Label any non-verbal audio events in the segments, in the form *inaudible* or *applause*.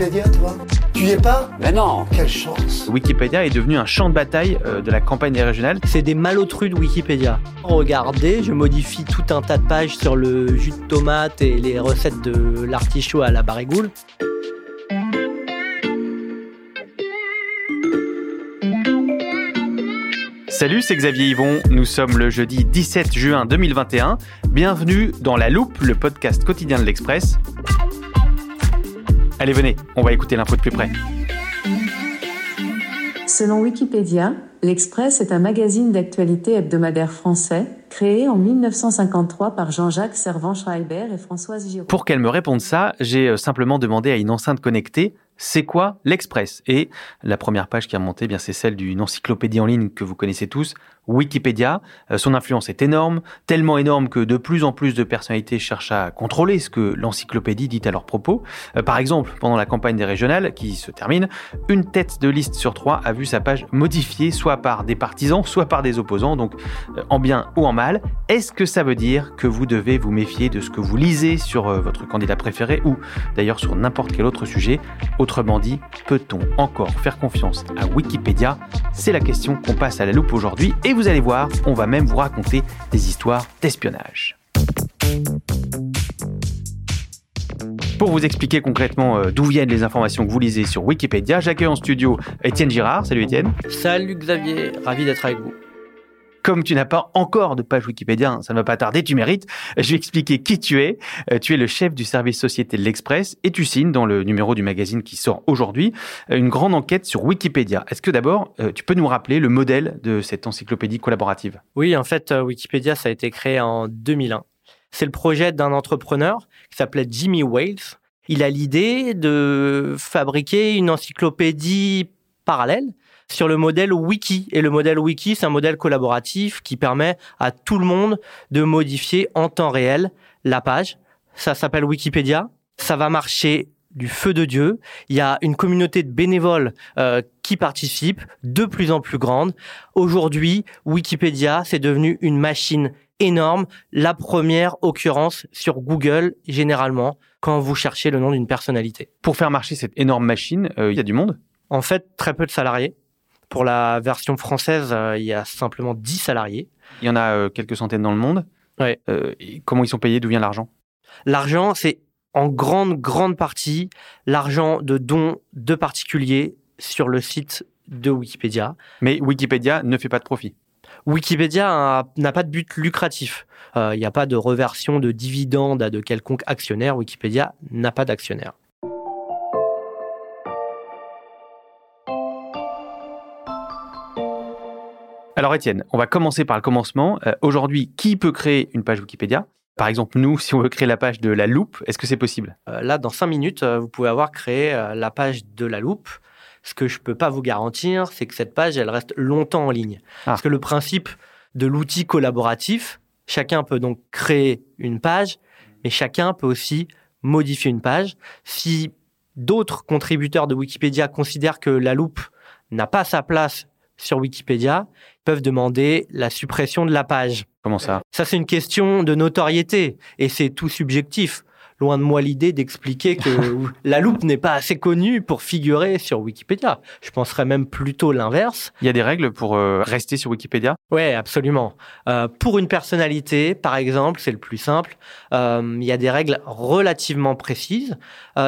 Wikipédia, toi Tu y es pas Mais non Quelle chance Wikipédia est devenu un champ de bataille euh, de la campagne des régionales. C'est des malotrus de Wikipédia. Regardez, je modifie tout un tas de pages sur le jus de tomate et les recettes de l'artichaut à la barigoule. Salut, c'est Xavier Yvon. Nous sommes le jeudi 17 juin 2021. Bienvenue dans La Loupe, le podcast quotidien de l'Express. Allez, venez, on va écouter l'info de plus près. Selon Wikipédia, L'Express est un magazine d'actualité hebdomadaire français, créé en 1953 par Jean-Jacques Servan-Schreiber et Françoise Giraud. Pour qu'elle me réponde ça, j'ai euh, simplement demandé à une enceinte connectée c'est quoi l'Express? Et la première page qui a remonté, eh bien c'est celle d'une encyclopédie en ligne que vous connaissez tous, Wikipédia. Euh, son influence est énorme, tellement énorme que de plus en plus de personnalités cherchent à contrôler ce que l'encyclopédie dit à leur propos. Euh, par exemple, pendant la campagne des régionales qui se termine, une tête de liste sur trois a vu sa page modifiée soit par des partisans, soit par des opposants, donc euh, en bien ou en mal. Est-ce que ça veut dire que vous devez vous méfier de ce que vous lisez sur votre candidat préféré ou d'ailleurs sur n'importe quel autre sujet? Autrement dit, peut-on encore faire confiance à Wikipédia? C'est la question qu'on passe à la loupe aujourd'hui et vous allez voir, on va même vous raconter des histoires d'espionnage. Pour vous expliquer concrètement euh, d'où viennent les informations que vous lisez sur Wikipédia, j'accueille en studio Étienne Girard. Salut Étienne. Salut Xavier, ravi d'être avec vous. Comme tu n'as pas encore de page Wikipédia, hein, ça ne va pas tarder, tu mérites. Je vais expliquer qui tu es. Euh, tu es le chef du service société de l'Express et tu signes dans le numéro du magazine qui sort aujourd'hui euh, une grande enquête sur Wikipédia. Est-ce que d'abord, euh, tu peux nous rappeler le modèle de cette encyclopédie collaborative? Oui, en fait, Wikipédia, ça a été créé en 2001. C'est le projet d'un entrepreneur qui s'appelait Jimmy Wales. Il a l'idée de fabriquer une encyclopédie parallèle sur le modèle wiki. Et le modèle wiki, c'est un modèle collaboratif qui permet à tout le monde de modifier en temps réel la page. Ça s'appelle Wikipédia. Ça va marcher du feu de Dieu. Il y a une communauté de bénévoles euh, qui participent, de plus en plus grande. Aujourd'hui, Wikipédia, c'est devenu une machine énorme, la première occurrence sur Google généralement quand vous cherchez le nom d'une personnalité. Pour faire marcher cette énorme machine, euh, il y a du monde? En fait, très peu de salariés. Pour la version française, euh, il y a simplement 10 salariés. Il y en a euh, quelques centaines dans le monde. Ouais. Euh, comment ils sont payés? D'où vient l'argent? L'argent, c'est en grande, grande partie l'argent de dons de particuliers sur le site de Wikipédia. Mais Wikipédia ne fait pas de profit. Wikipédia n'a pas de but lucratif. Il n'y a pas de reversion de dividendes à de quelconque actionnaire. Wikipédia n'a pas d'actionnaire. Alors Étienne, on va commencer par le commencement. Euh, Aujourd'hui, qui peut créer une page Wikipédia? Par exemple, nous, si on veut créer la page de la loupe, est-ce que c'est possible? Euh, Là, dans cinq minutes, euh, vous pouvez avoir créé la page de la loupe. Ce que je ne peux pas vous garantir, c'est que cette page, elle reste longtemps en ligne. Ah. Parce que le principe de l'outil collaboratif, chacun peut donc créer une page, mais chacun peut aussi modifier une page. Si d'autres contributeurs de Wikipédia considèrent que la loupe n'a pas sa place sur Wikipédia peuvent demander la suppression de la page. Comment ça? Ça, c'est une question de notoriété et c'est tout subjectif. loin de moi l'idée d'expliquer que *laughs* la loupe n'est pas assez connue pour figurer sur Wikipédia. Je penserais même plutôt l'inverse. Il y a des règles pour euh, rester sur Wikipédia? Oui, absolument. Euh, pour une personnalité, par exemple, c'est le plus simple, euh, il y a des règles relativement précises.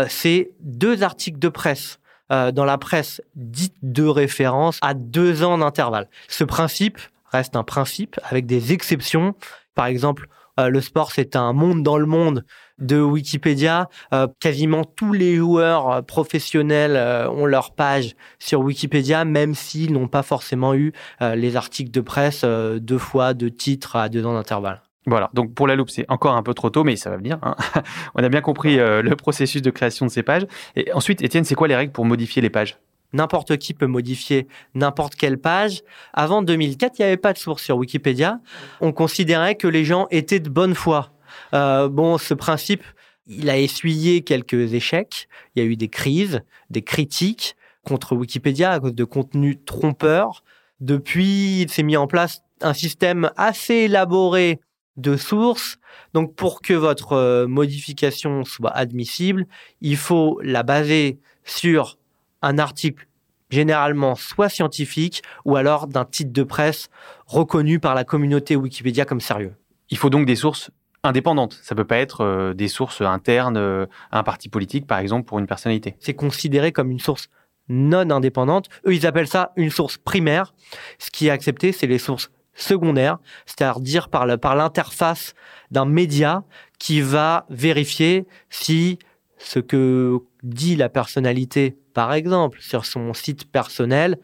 c'est deux articles de presse dans la presse dite de référence à deux ans d'intervalle. Ce principe reste un principe avec des exceptions. Par exemple, le sport, c'est un monde dans le monde de Wikipédia. Euh, quasiment tous les joueurs euh, professionnels euh, ont leur page sur Wikipédia, même s'ils n'ont pas forcément eu les articles de presse deux fois, deux titres à deux ans d'intervalle. Voilà, donc pour la loupe, c'est encore un peu trop tôt, mais ça va venir. Hein. *laughs* On a bien compris le processus de création de ces pages. Et ensuite, Étienne, c'est quoi les règles pour modifier les pages? N'importe qui peut modifier n'importe quelle page. Avant 2004, il n'y avait pas de source sur Wikipédia. On considérait que les gens étaient de bonne foi. Euh, bon, ce principe, il a essuyé quelques échecs. Il y a eu des crises, des critiques contre Wikipédia à cause de contenus trompeurs. Depuis, il s'est mis en place un système assez élaboré de sources. Donc, pour que votre euh, modification soit admissible, il faut la baser sur un article généralement soit scientifique ou alors d'un titre de presse reconnu par la communauté Wikipédia comme sérieux. Il faut donc des sources indépendante. Ça peut pas être euh, des sources internes euh, à un parti politique, par exemple, pour une personnalité. C'est considéré comme une source non indépendante. Eux, ils appellent ça une source primaire. Ce qui est accepté, c'est les sources secondaires, c'est-à-dire par l'interface d'un média qui va vérifier si ce que dit la personnalité, par exemple, sur son site personnel,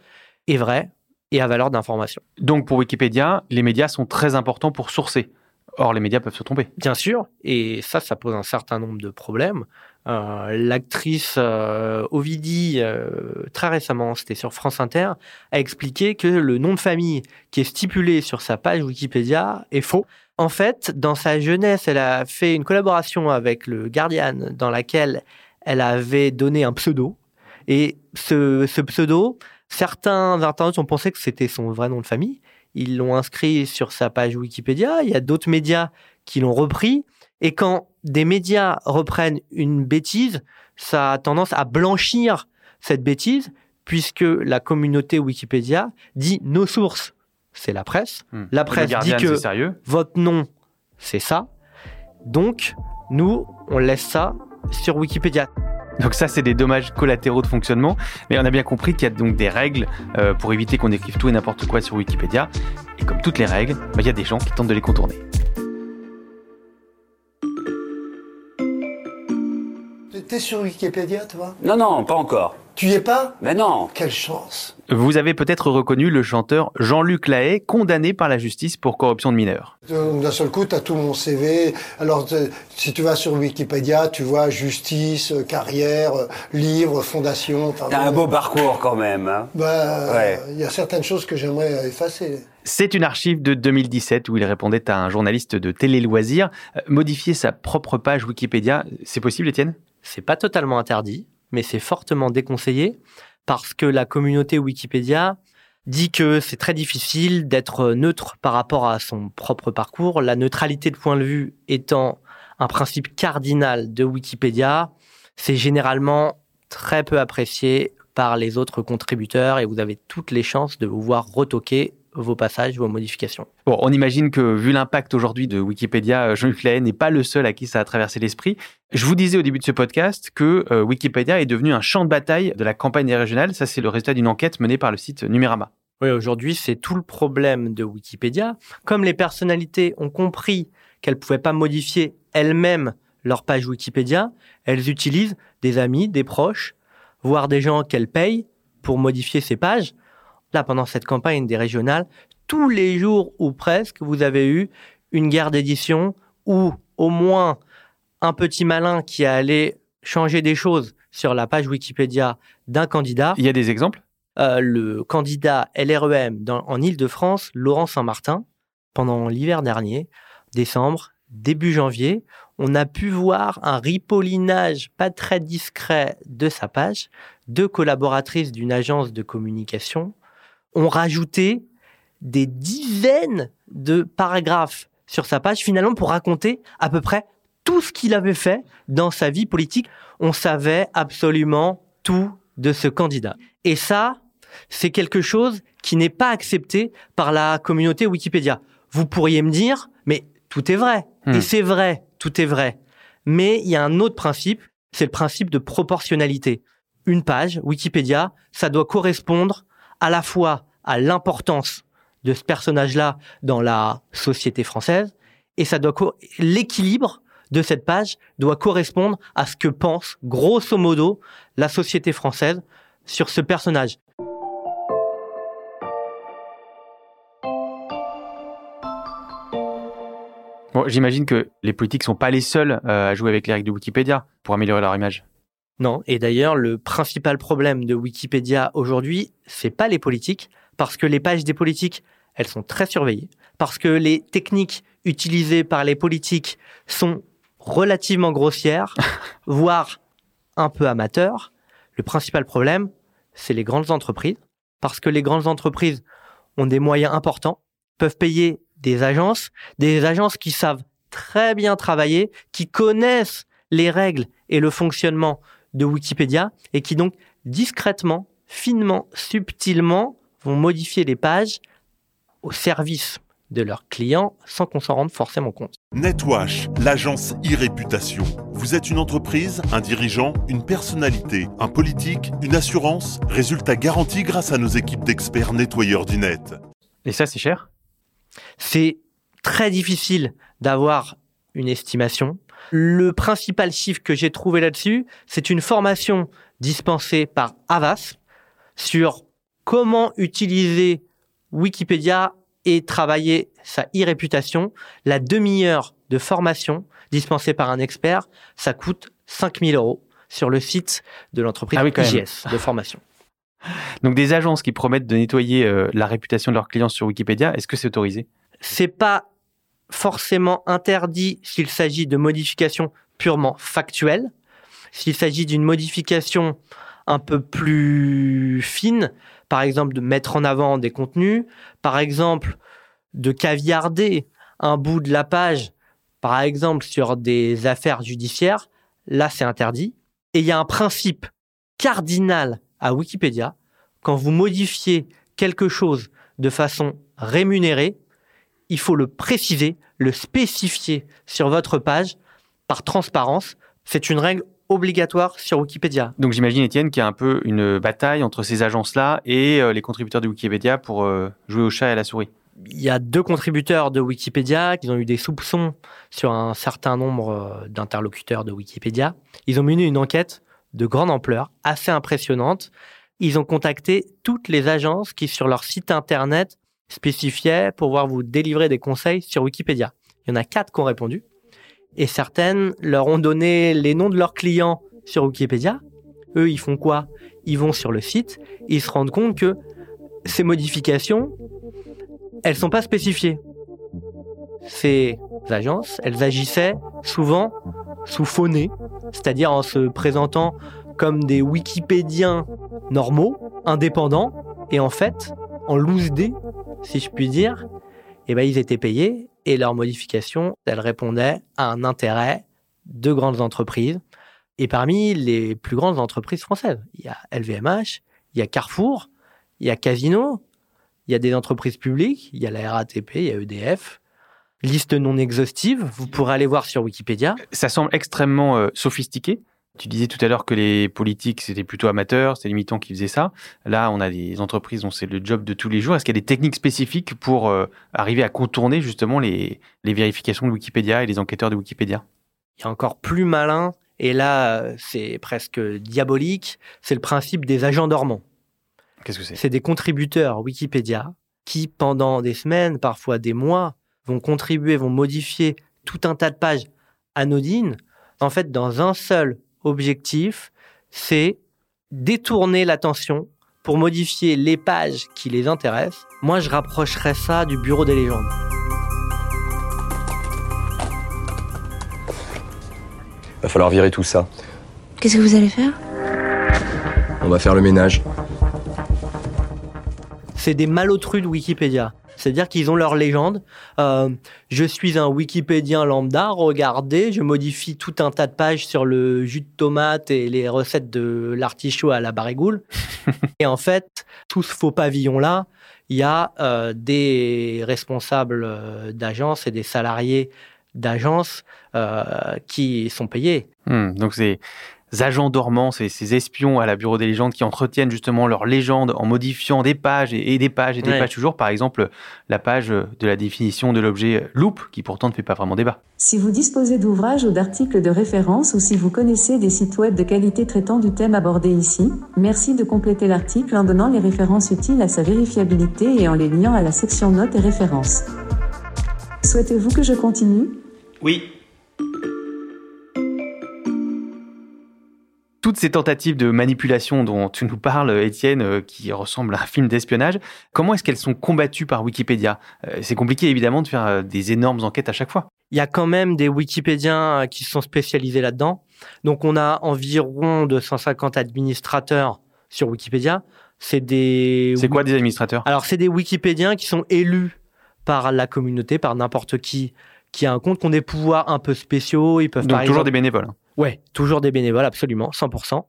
est vrai et à valeur d'information. Donc pour Wikipédia, les médias sont très importants pour sourcer. Or, les médias peuvent se tromper. Bien sûr, et ça, ça pose un certain nombre de problèmes. Euh, l'actrice euh, Ovidie, euh, très récemment, c'était sur France Inter, a expliqué que le nom de famille qui est stipulé sur sa page Wikipédia est faux. En fait, dans sa jeunesse, elle a fait une collaboration avec le Guardian dans laquelle elle avait donné un pseudo. Et ce, ce pseudo, certains internautes ont pensé que c'était son vrai nom de famille ils l'ont inscrit sur sa page Wikipédia. Il y a d'autres médias qui l'ont repris. Et quand des médias reprennent une bêtise, ça a tendance à blanchir cette bêtise, puisque la communauté Wikipédia dit nos sources, c'est la presse. Hmm. La presse dit que votre nom, c'est ça. Donc, nous, on laisse ça sur Wikipédia. Donc ça, c'est des dommages collatéraux de fonctionnement. Mais on a bien compris qu'il y a donc des règles euh, pour éviter qu'on écrive tout et n'importe quoi sur Wikipédia. Et comme toutes les règles, bah, il y a des gens qui tentent de les contourner. T'es sur Wikipédia, toi? Non, non, pas encore. Tu y es pas? Mais non. Quelle chance. Vous avez peut-être reconnu le chanteur Jean-Luc Lahaye, condamné par la justice pour corruption de mineurs. D'un seul coup, tu as tout mon CV. Alors, si tu vas sur Wikipédia, tu vois justice, carrière, livre, fondation. T'as un beau parcours quand même. Hein. bah, il y a certaines choses que j'aimerais effacer. C'est une archive de 2017 où il répondait à un journaliste de Télé Loisirs. Euh, modifier sa propre page Wikipédia, c'est possible, Étienne? C'est pas totalement interdit mais c'est fortement déconseillé parce que la communauté Wikipédia dit que c'est très difficile d'être neutre par rapport à son propre parcours, la neutralité de point de vue étant un principe cardinal de Wikipédia, c'est généralement très peu apprécié par les autres contributeurs et vous avez toutes les chances de vous voir retoquer vos passages, vos modifications. Bon, on imagine que vu l'impact aujourd'hui de Wikipédia, euh, Jean-Luc Lahaye n'est pas le seul à qui ça a traversé l'esprit. Je vous disais au début de ce podcast que euh, Wikipédia est devenu un champ de bataille de la campagne régionale. Ça, c'est le résultat d'une enquête menée par le site Numérama. Oui, aujourd'hui, c'est tout le problème de Wikipédia. Comme les personnalités ont compris qu'elles ne pouvaient pas modifier elles-mêmes leur page Wikipédia, elles utilisent des amis, des proches, voire des gens qu'elles payent pour modifier ces pages. Là, pendant cette campagne des régionales, tous les jours ou presque, vous avez eu une guerre d'édition ou au moins un petit malin qui a allé changer des choses sur la page Wikipédia d'un candidat. Il y a des exemples? Euh, Le candidat LREM en Ile-de-France, Laurent Saint-Martin, pendant l'hiver dernier, décembre, début janvier, on a pu voir un ripollinage pas très discret de sa page. Deux collaboratrices d'une agence de communication ont rajouté des dizaines de paragraphes sur sa page finalement pour raconter à peu près tout ce qu'il avait fait dans sa vie politique. On savait absolument tout de ce candidat. Et ça, c'est quelque chose qui n'est pas accepté par la communauté Wikipédia. Vous pourriez me dire, mais tout est vrai. Hmm. Et c'est vrai, tout est vrai. Mais il y a un autre principe, c'est le principe de proportionnalité. Une page, Wikipédia, ça doit correspondre à la fois à l'importance de ce personnage-là dans la société française, et ça doit l'équilibre de cette page doit correspondre à ce que pense, grosso modo, la société française sur ce personnage. J'imagine que les politiques sont pas les seuls euh, à jouer avec les règles de Wikipédia pour améliorer leur image. Non, et d'ailleurs, le principal problème de Wikipédia aujourd'hui, c'est pas les politiques, parce que les pages des politiques, elles sont très surveillées, parce que les techniques utilisées par les politiques sont relativement grossières, *laughs* voire un peu amateurs. Le principal problème, c'est les grandes entreprises, parce que les grandes entreprises ont des moyens importants, peuvent payer des agences, des agences qui savent très bien travailler, qui connaissent les règles et le fonctionnement de Wikipédia et qui donc discrètement, finement, subtilement vont modifier les pages au service de leurs clients sans qu'on s'en rende forcément compte. Netwash, l'agence e-réputation. Vous êtes une entreprise, un dirigeant, une personnalité, un politique, une assurance Résultat garanti grâce à nos équipes d'experts nettoyeurs du net. Et ça, c'est cher? C'est très difficile d'avoir une estimation. Le principal chiffre que j'ai trouvé là-dessus, c'est une formation dispensée par Avas sur comment utiliser Wikipédia et travailler sa e-réputation. La demi-heure de formation dispensée par un expert, ça coûte 5000 euros sur le site de l'entreprise Ah oui. IGS de formation. Donc des agences qui promettent de nettoyer euh, la réputation de leurs clients sur Wikipédia, est-ce que c'est autorisé? C'est pas forcément interdit s'il s'agit de modifications purement factuelles. S'il s'agit d'une modification un peu plus fine, par exemple de mettre en avant des contenus, par exemple de caviarder un bout de la page, par exemple sur des affaires judiciaires, là c'est interdit. Et il y a un principe cardinal à Wikipédia, quand vous modifiez quelque chose de façon rémunérée, il faut le préciser, le spécifier sur votre page par transparence. C'est une règle obligatoire sur Wikipédia. Donc j'imagine, Étienne, qu'il y a un peu une bataille entre ces agences-là et euh, les contributeurs de Wikipédia pour euh, jouer au chat et à la souris. Il y a deux contributeurs de Wikipédia qui ont eu des soupçons sur un certain nombre euh, d'interlocuteurs de Wikipédia. Ils ont mené une enquête de grande ampleur, assez impressionnante. Ils ont contacté toutes les agences qui, sur leur site internet, spécifiaient pouvoir vous délivrer des conseils sur Wikipédia. Il y en a quatre qui ont répondu. Et certaines leur ont donné les noms de leurs clients sur Wikipédia. Eux, ils font quoi? Ils vont sur le site, ils se rendent compte que ces modifications, elles sont pas spécifiées. Ces agences, elles agissaient souvent sous faux c'est-à-dire en se présentant comme des Wikipédiens normaux, indépendants, et en fait, en loose si je puis dire, eh ben, ils étaient payés et leurs modifications, elles répondaient à un intérêt de grandes entreprises. Et parmi les plus grandes entreprises françaises, il y a LVMH, il y a Carrefour, il y a Casino, il y a des entreprises publiques, il y a la RATP, il y a EDF. Liste non exhaustive, vous pourrez aller voir sur Wikipédia. Ça semble extrêmement euh, sophistiqué. Tu disais tout à l'heure que les politiques, c'était plutôt amateur, c'est les militants qui faisaient ça. Là, on a des entreprises dont c'est le job de tous les jours. Est-ce qu'il y a des techniques spécifiques pour euh, arriver à contourner justement les, les vérifications de Wikipédia et les enquêteurs de Wikipédia? Il y a encore plus malin, et là, c'est presque diabolique, c'est le principe des agents dormants. Qu'est-ce que c'est? C'est des contributeurs Wikipédia qui, pendant des semaines, parfois des mois, vont contribuer, vont modifier tout un tas de pages anodines, en fait, dans un seul objectif, c'est détourner l'attention pour modifier les pages qui les intéressent. Moi, je rapprocherais ça du bureau des légendes. Va falloir virer tout ça. Qu'est-ce que vous allez faire? On va faire le ménage. c'est des malotrus de Wikipédia. C'est-à-dire qu'ils ont leur légende. Euh, je suis un Wikipédien lambda, regardez, je modifie tout un tas de pages sur le jus de tomate et les recettes de l'artichaut à la barigoule. *laughs* et en fait, tout ce faux pavillon-là, il y a euh, des responsables euh, d'agences et des salariés d'agences euh, qui sont payés. Hmm, donc c'est agents dormants, ces, ces, espions à la Bureau des légendes qui entretiennent justement leur légende en modifiant des pages et, des pages et des pages toujours. Par exemple, la page de la définition de l'objet loupe, qui pourtant ne fait pas vraiment débat. Si vous disposez d'ouvrages ou d'articles de référence ou si vous connaissez des sites web de qualité traitant du thème abordé ici, merci de compléter l'article en donnant les références utiles à sa vérifiabilité et en les liant à la section notes et références. Souhaitez-vous que je continue? Oui. Toutes ces tentatives de manipulation dont tu nous parles, Étienne, euh, qui ressemblent à un film d'espionnage, comment est-ce qu'elles sont combattues par Wikipédia? Euh, C'est compliqué évidemment de faire euh, des énormes enquêtes à chaque fois. Il y a quand même des Wikipédiens qui sont spécialisés là-dedans. Donc on a environ 250 administrateurs sur Wikipédia. C'est des. C'est quoi des administrateurs? Alors c'est des Wikipédiens qui sont élus par la communauté, par n'importe qui qui a un compte, qui ont des pouvoirs un peu spéciaux. Ils peuvent Donc toujours des bénévoles. Ouais, toujours des bénévoles, absolument, 100%.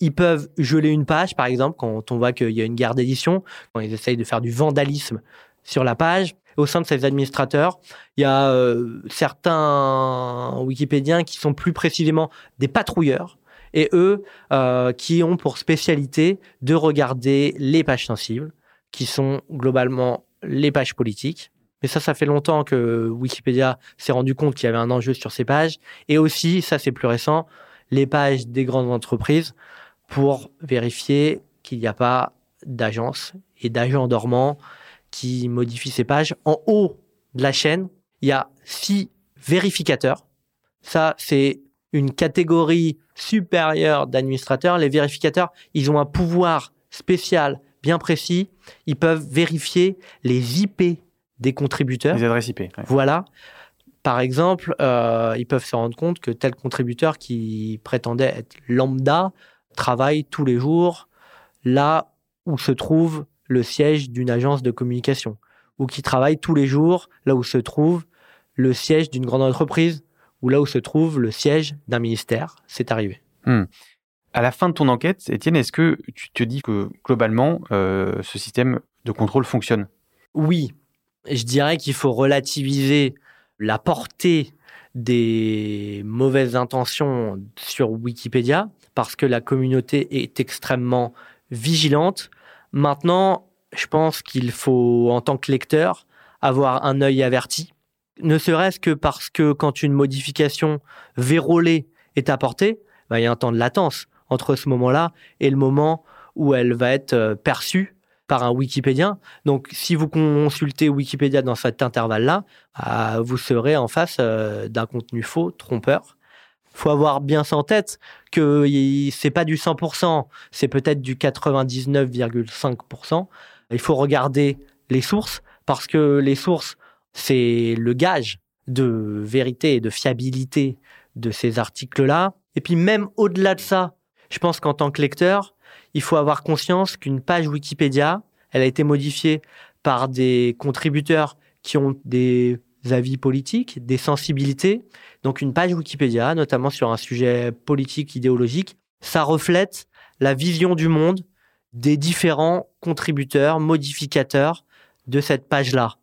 Ils peuvent geler une page, par exemple, quand on voit qu'il y a une guerre d'édition, quand ils essayent de faire du vandalisme sur la page. Au sein de ces administrateurs, il y a euh, certains Wikipédiens qui sont plus précisément des patrouilleurs, et eux euh, qui ont pour spécialité de regarder les pages sensibles, qui sont globalement les pages politiques. Mais ça, ça fait longtemps que Wikipédia s'est rendu compte qu'il y avait un enjeu sur ces pages. Et aussi, ça c'est plus récent, les pages des grandes entreprises pour vérifier qu'il n'y a pas d'agences et d'agents dormants qui modifient ces pages. En haut de la chaîne, il y a six vérificateurs. Ça, c'est une catégorie supérieure d'administrateurs. Les vérificateurs, ils ont un pouvoir spécial bien précis. Ils peuvent vérifier les IP des contributeurs. Les adresses IP. Voilà. Par exemple, euh, ils peuvent se rendre compte que tel contributeur qui prétendait être lambda travaille tous les jours là où se trouve le siège d'une agence de communication, ou qui travaille tous les jours là où se trouve le siège d'une grande entreprise, ou là où se trouve le siège d'un ministère. C'est arrivé. Hmm. À la fin de ton enquête, Étienne, est-ce que tu te dis que globalement, euh, ce système de contrôle fonctionne? Oui, je dirais qu'il faut relativiser la portée des mauvaises intentions sur Wikipédia parce que la communauté est extrêmement vigilante. Maintenant, je pense qu'il faut, en tant que lecteur, avoir un œil averti. Ne serait-ce que parce que quand une modification vérolée est apportée, bah, il y a un temps de latence entre ce moment-là et le moment où elle va être euh, perçue par un Wikipédien. Donc, si vous consultez Wikipédia dans cet intervalle-là, euh, vous serez en face euh, d'un contenu faux, trompeur. Faut avoir bien ça en tête que c'est pas du 100%, c'est peut-être du 99,5%. Il faut regarder les sources parce que les sources, c'est le gage de vérité et de fiabilité de ces articles-là. Et puis même au-delà de ça, je pense qu'en tant que lecteur, il faut avoir conscience qu'une page Wikipédia, elle a été modifiée par des contributeurs qui ont des avis politiques, des sensibilités. Donc une page Wikipédia, notamment sur un sujet politique, idéologique, ça reflète la vision du monde des différents contributeurs, modificateurs de cette page-là.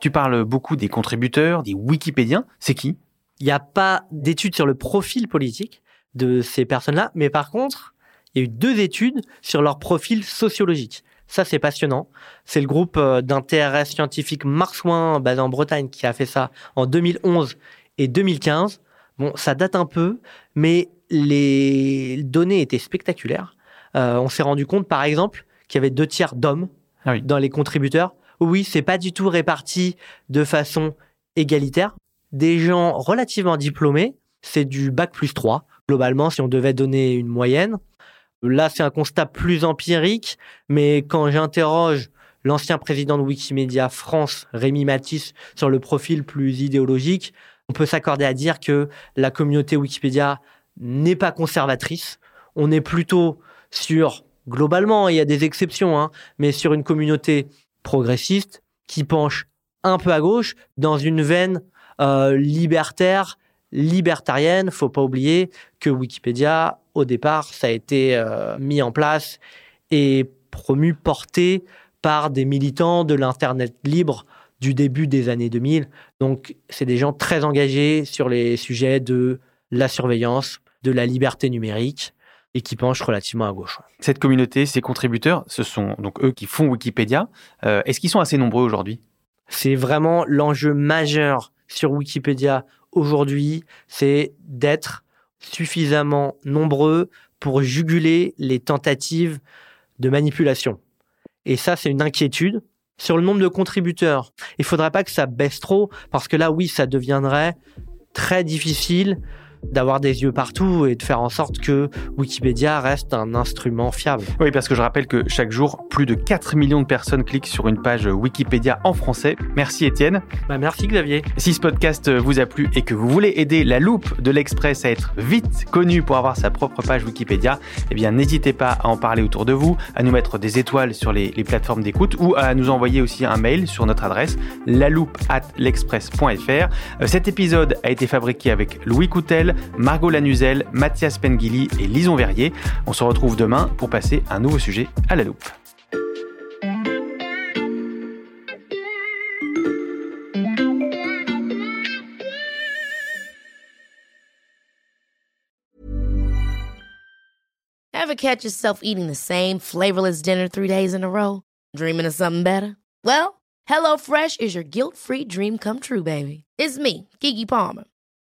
Tu parles beaucoup des contributeurs, des Wikipédiens. C'est qui? Il n'y a pas d'études sur le profil politique de ces personnes-là, mais par contre, il y a eu deux études sur leur profil sociologique. Ça, c'est passionnant. C'est le groupe euh, d'intérêt scientifique Marsouin, basé en Bretagne, qui a fait ça en 2011 et 2015. Bon, ça date un peu, mais les données étaient spectaculaires. Euh, on s'est rendu compte, par exemple, qu'il y avait deux tiers d'hommes ah dans les contributeurs oui, c'est pas du tout réparti de façon égalitaire. Des gens relativement diplômés, c'est du bac plus 3, globalement, si on devait donner une moyenne. Là, c'est un constat plus empirique, mais quand j'interroge l'ancien président de Wikimedia France, Rémi Matisse, sur le profil plus idéologique, on peut s'accorder à dire que la communauté Wikipédia n'est pas conservatrice. On est plutôt sur, globalement, il y a des exceptions, hein, mais sur une communauté progressiste qui penche un peu à gauche dans une veine euh, libertaire, libertarienne. Faut pas oublier que Wikipédia, au départ, ça a été euh, mis en place et promu, porté par des militants de l'Internet libre du début des années 2000. Donc, c'est des gens très engagés sur les sujets de la surveillance, de la liberté numérique et qui penchent relativement à gauche. Cette communauté, ces contributeurs, ce sont donc eux qui font Wikipédia. Euh, est-ce qu'ils sont assez nombreux aujourd'hui? C'est vraiment l'enjeu majeur sur Wikipédia aujourd'hui, c'est d'être suffisamment nombreux pour juguler les tentatives de manipulation. Et ça, c'est une inquiétude. Sur le nombre de contributeurs, il faudrait pas que ça baisse trop, parce que là, oui, ça deviendrait très difficile d'avoir des yeux partout et de faire en sorte que Wikipédia reste un instrument fiable. Oui, parce que je rappelle que chaque jour, plus de 4 millions de personnes cliquent sur une page Wikipédia en français. Merci Étienne. Bah, merci Xavier. Si ce podcast vous a plu et que vous voulez aider la loupe de l'Express à être vite connue pour avoir sa propre page Wikipédia, eh bien n'hésitez pas à en parler autour de vous, à nous mettre des étoiles sur les, les plateformes d'écoute ou à nous envoyer aussi un mail sur notre adresse loupe at l'express.fr. Euh, cet épisode a été fabriqué avec Louis Coutel, Margot Lanuzel, Mathias Pengili et Lison Verrier. On se retrouve demain pour passer un nouveau sujet à la loupe. Ever catch yourself eating the same flavorless dinner three days in a row? Dreaming of something better? Well, HelloFresh is your guilt-free dream come true, baby. It's me, Kiki Palmer.